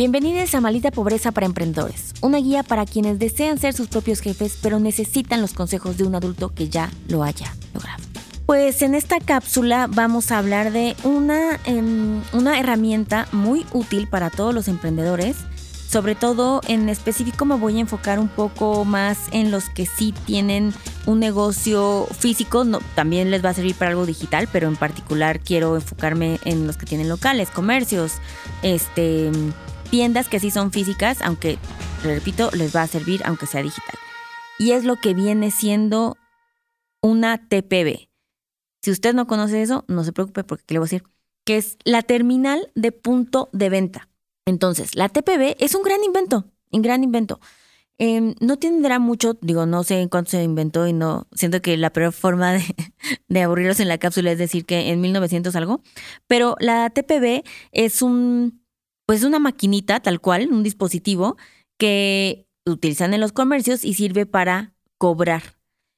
Bienvenidos a Malita Pobreza para Emprendedores, una guía para quienes desean ser sus propios jefes pero necesitan los consejos de un adulto que ya lo haya logrado. Pues en esta cápsula vamos a hablar de una, em, una herramienta muy útil para todos los emprendedores. Sobre todo en específico me voy a enfocar un poco más en los que sí tienen un negocio físico, también les va a servir para algo digital, pero en particular quiero enfocarme en los que tienen locales, comercios, este, tiendas que sí son físicas, aunque, repito, les va a servir aunque sea digital. Y es lo que viene siendo una TPB. Si usted no conoce eso, no se preocupe porque le voy a decir que es la terminal de punto de venta. Entonces, la TPB es un gran invento, un gran invento. Em, no tendrá mucho, digo, no sé en cuánto se inventó y no, siento que la peor forma de, de aburrirlos en la cápsula es decir que en 1900 algo, pero la TPB es un, pues es una maquinita tal cual, un dispositivo que utilizan en los comercios y sirve para cobrar.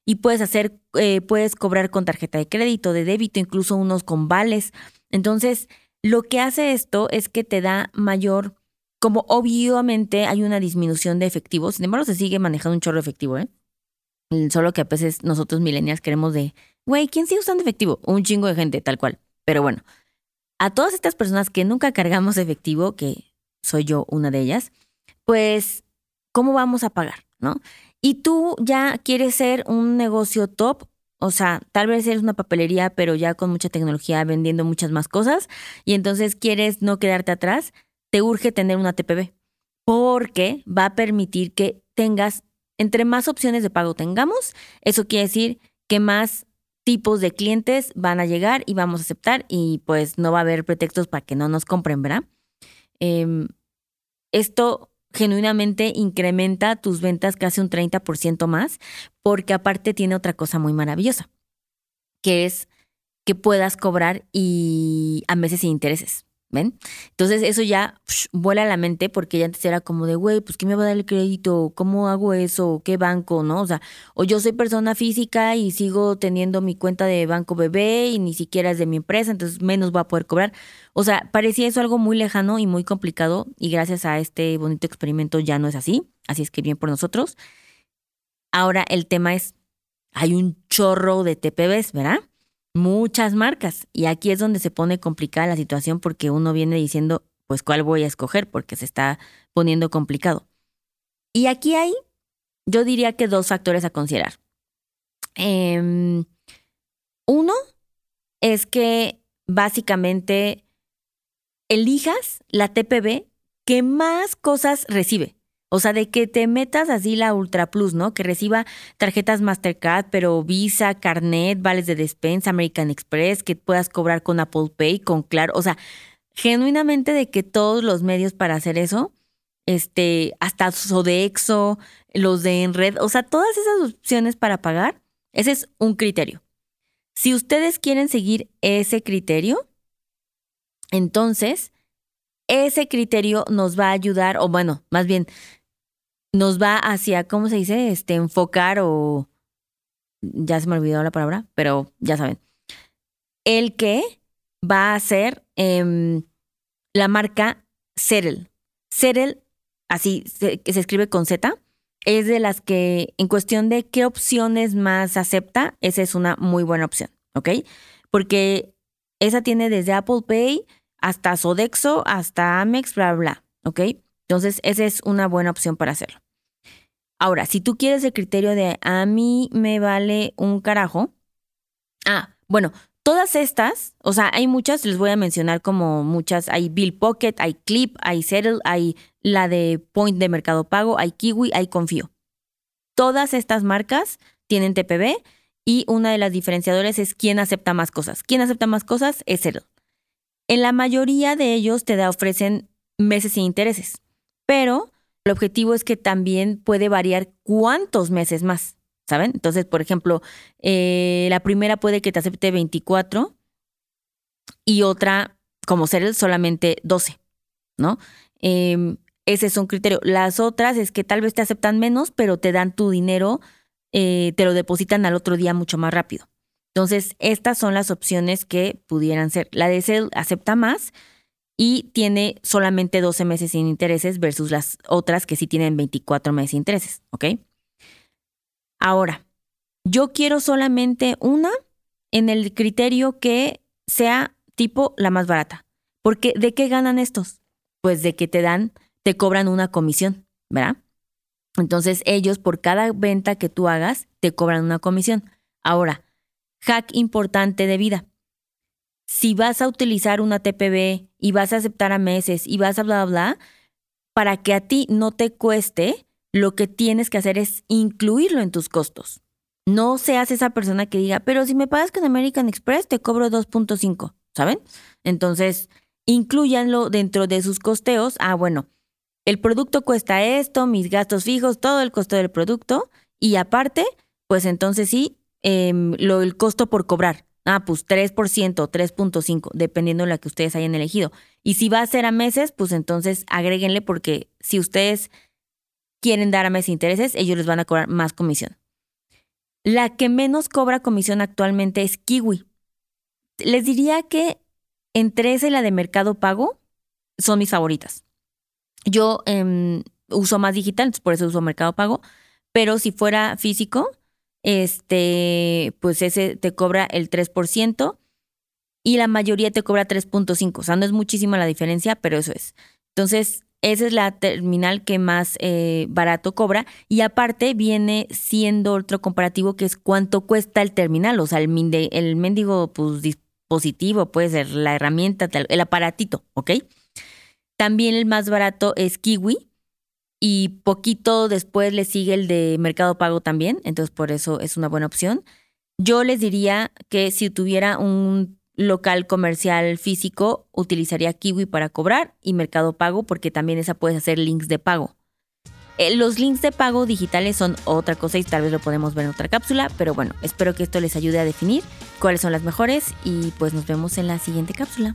Y puedes hacer, eh, puedes cobrar con tarjeta de crédito, de débito, incluso unos con vales. Entonces, lo que hace esto es que te da mayor, como obviamente hay una disminución de efectivo, sin embargo se sigue manejando un chorro de efectivo, ¿eh? Solo que a veces nosotros millennials queremos de, güey, ¿quién sigue usando efectivo? Un chingo de gente, tal cual. Pero bueno, a todas estas personas que nunca cargamos efectivo, que soy yo una de ellas, pues, ¿cómo vamos a pagar? ¿No? Y tú ya quieres ser un negocio top, o sea, tal vez eres una papelería, pero ya con mucha tecnología, vendiendo muchas más cosas, y entonces quieres no quedarte atrás, te urge tener una TPB, porque va a permitir que tengas, entre más opciones de pago tengamos, eso quiere decir que más tipos de clientes van a llegar y vamos a aceptar y pues no va a haber pretextos para que no nos compren, ¿verdad? Em, esto genuinamente incrementa tus ventas casi un 30% más porque aparte tiene otra cosa muy maravillosa, que es que puedas cobrar y a meses sin intereses. ¿Ven? Entonces eso ya vuela a la mente porque ya antes era como de, güey, pues ¿quién me va a dar el crédito? ¿Cómo hago eso? ¿Qué banco? ¿No? O sea, o yo soy persona física y sigo teniendo mi cuenta de banco bebé y ni siquiera es de mi empresa, entonces menos va a poder cobrar. O sea, parecía eso algo muy lejano y muy complicado y gracias a este bonito experimento ya no es así. Así es que bien por nosotros. Ahora el tema es, hay un chorro de TPBs, ¿verdad? Muchas marcas. Y aquí es donde se pone complicada la situación porque uno viene diciendo, pues, ¿cuál voy a escoger? Porque se está poniendo complicado. Y aquí hay, yo diría que dos factores a considerar. Em, uno es que básicamente elijas la TPB que más cosas recibe. O sea, de que te metas así la Ultra Plus, ¿no? Que reciba tarjetas Mastercard, pero Visa, Carnet, vales de despensa, American Express, que puedas cobrar con Apple Pay, con Claro. O sea, genuinamente de que todos los medios para hacer eso, este, hasta Sodexo, los de Enred, o sea, todas esas opciones para pagar, ese es un criterio. Si ustedes quieren seguir ese criterio, entonces ese criterio nos va a ayudar, o bueno, más bien, nos va hacia, ¿cómo se dice? Este, enfocar o... Ya se me olvidó la palabra, pero ya saben. El que va a ser em, la marca Settle. Settle, así que se escribe con Z, es de las que en cuestión de qué opciones más acepta, esa es una muy buena opción, ¿ok? Porque esa tiene desde Apple Pay hasta Sodexo, hasta Amex, bla, bla, ¿ok? Entonces, esa es una buena opción para hacerlo. Ahora, si tú quieres el criterio de a mí me vale un carajo. Ah, bueno, todas estas, o sea, hay muchas, les voy a mencionar como muchas. Hay Bill Pocket, hay Clip, hay Settle, hay la de Point de Mercado Pago, hay Kiwi, hay Confío. Todas estas marcas tienen TPB y una de las diferenciadores es quién acepta más cosas. ¿Quién acepta más cosas? Es Settle. En la mayoría de ellos te da, ofrecen meses sin intereses, pero el objetivo es que también puede variar cuántos meses más, ¿saben? Entonces, por ejemplo, eh, la primera puede que te acepte 24 y otra, como ser solamente 12, ¿no? Em, ese es un criterio. Las otras es que tal vez te aceptan menos, pero te dan tu dinero, eh, te lo depositan al otro día mucho más rápido. Entonces, estas son las opciones que pudieran ser. La de Cell acepta más y tiene solamente 12 meses sin intereses versus las otras que sí tienen 24 meses sin intereses, ¿ok? Ahora, yo quiero solamente una en el criterio que sea tipo la más barata. Porque ¿de qué ganan estos? Pues de que te dan, te cobran una comisión, ¿verdad? Entonces ellos por cada venta que tú hagas te cobran una comisión. Ahora, hack importante de vida. Si vas a utilizar una TPB y vas a aceptar a meses y vas a bla, bla, bla, para que a ti no te cueste, lo que tienes que hacer es incluirlo en tus costos. No seas esa persona que diga, pero si me pagas con American Express te cobro 2.5, ¿saben? Entonces, incluyanlo dentro de sus costeos. Ah, bueno, el producto cuesta esto, mis gastos fijos, todo el costo del producto. Y aparte, pues entonces sí, em, lo, el costo por cobrar. Ah, pues 3% o 3.5, dependiendo de la que ustedes hayan elegido. Y si va a ser a meses, pues entonces agréguenle porque si ustedes quieren dar a meses intereses, ellos les van a cobrar más comisión. La que menos cobra comisión actualmente es Kiwi. Les diría que entre esa y la de Mercado Pago son mis favoritas. Yo em, uso más digital, por eso uso Mercado Pago, pero si fuera físico, este, pues ese te cobra el 3% y la mayoría te cobra 3.5. O sea, no es muchísima la diferencia, pero eso es. Entonces, esa es la terminal que más eh, barato cobra. Y aparte viene siendo otro comparativo que es cuánto cuesta el terminal. O sea, el, el mendigo pues, dispositivo, puede ser la herramienta, el aparatito, ¿ok? También el más barato es Kiwi. Y poquito después le sigue el de Mercado Pago también. Entonces, por eso es una buena opción. Yo les diría que si tuviera un local comercial físico, utilizaría Kiwi para cobrar y Mercado Pago porque también esa puedes hacer links de pago. Eh, los links de pago digitales son otra cosa y tal vez lo podemos ver en otra cápsula, pero bueno, espero que esto les ayude a definir cuáles son las mejores y pues nos vemos en la siguiente cápsula.